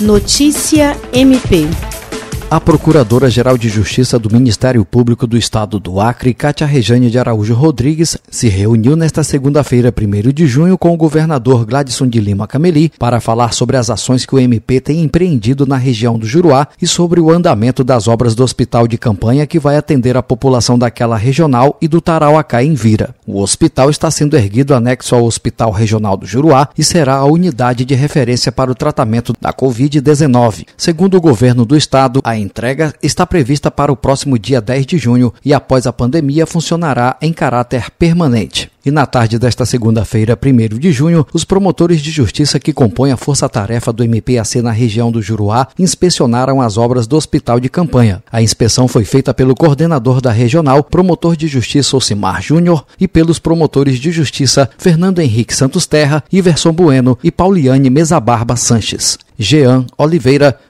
Notícia MP. A Procuradora-Geral de Justiça do Ministério Público do Estado do Acre, Cátia Rejane de Araújo Rodrigues, se reuniu nesta segunda-feira, 1 de junho, com o governador Gladson de Lima Cameli para falar sobre as ações que o MP tem empreendido na região do Juruá e sobre o andamento das obras do hospital de campanha que vai atender a população daquela regional e do Tarauacá em Vira. O hospital está sendo erguido anexo ao Hospital Regional do Juruá e será a unidade de referência para o tratamento da Covid-19. Segundo o governo do estado, a entrega está prevista para o próximo dia 10 de junho e, após a pandemia, funcionará em caráter permanente. E na tarde desta segunda-feira, 1 de junho, os promotores de justiça que compõem a força-tarefa do MPAC na região do Juruá inspecionaram as obras do hospital de campanha. A inspeção foi feita pelo coordenador da regional, promotor de justiça Ocimar Júnior, e pelos promotores de justiça Fernando Henrique Santos Terra, Iverson Bueno e Pauliane Mesabarba Sanches. Jean Oliveira,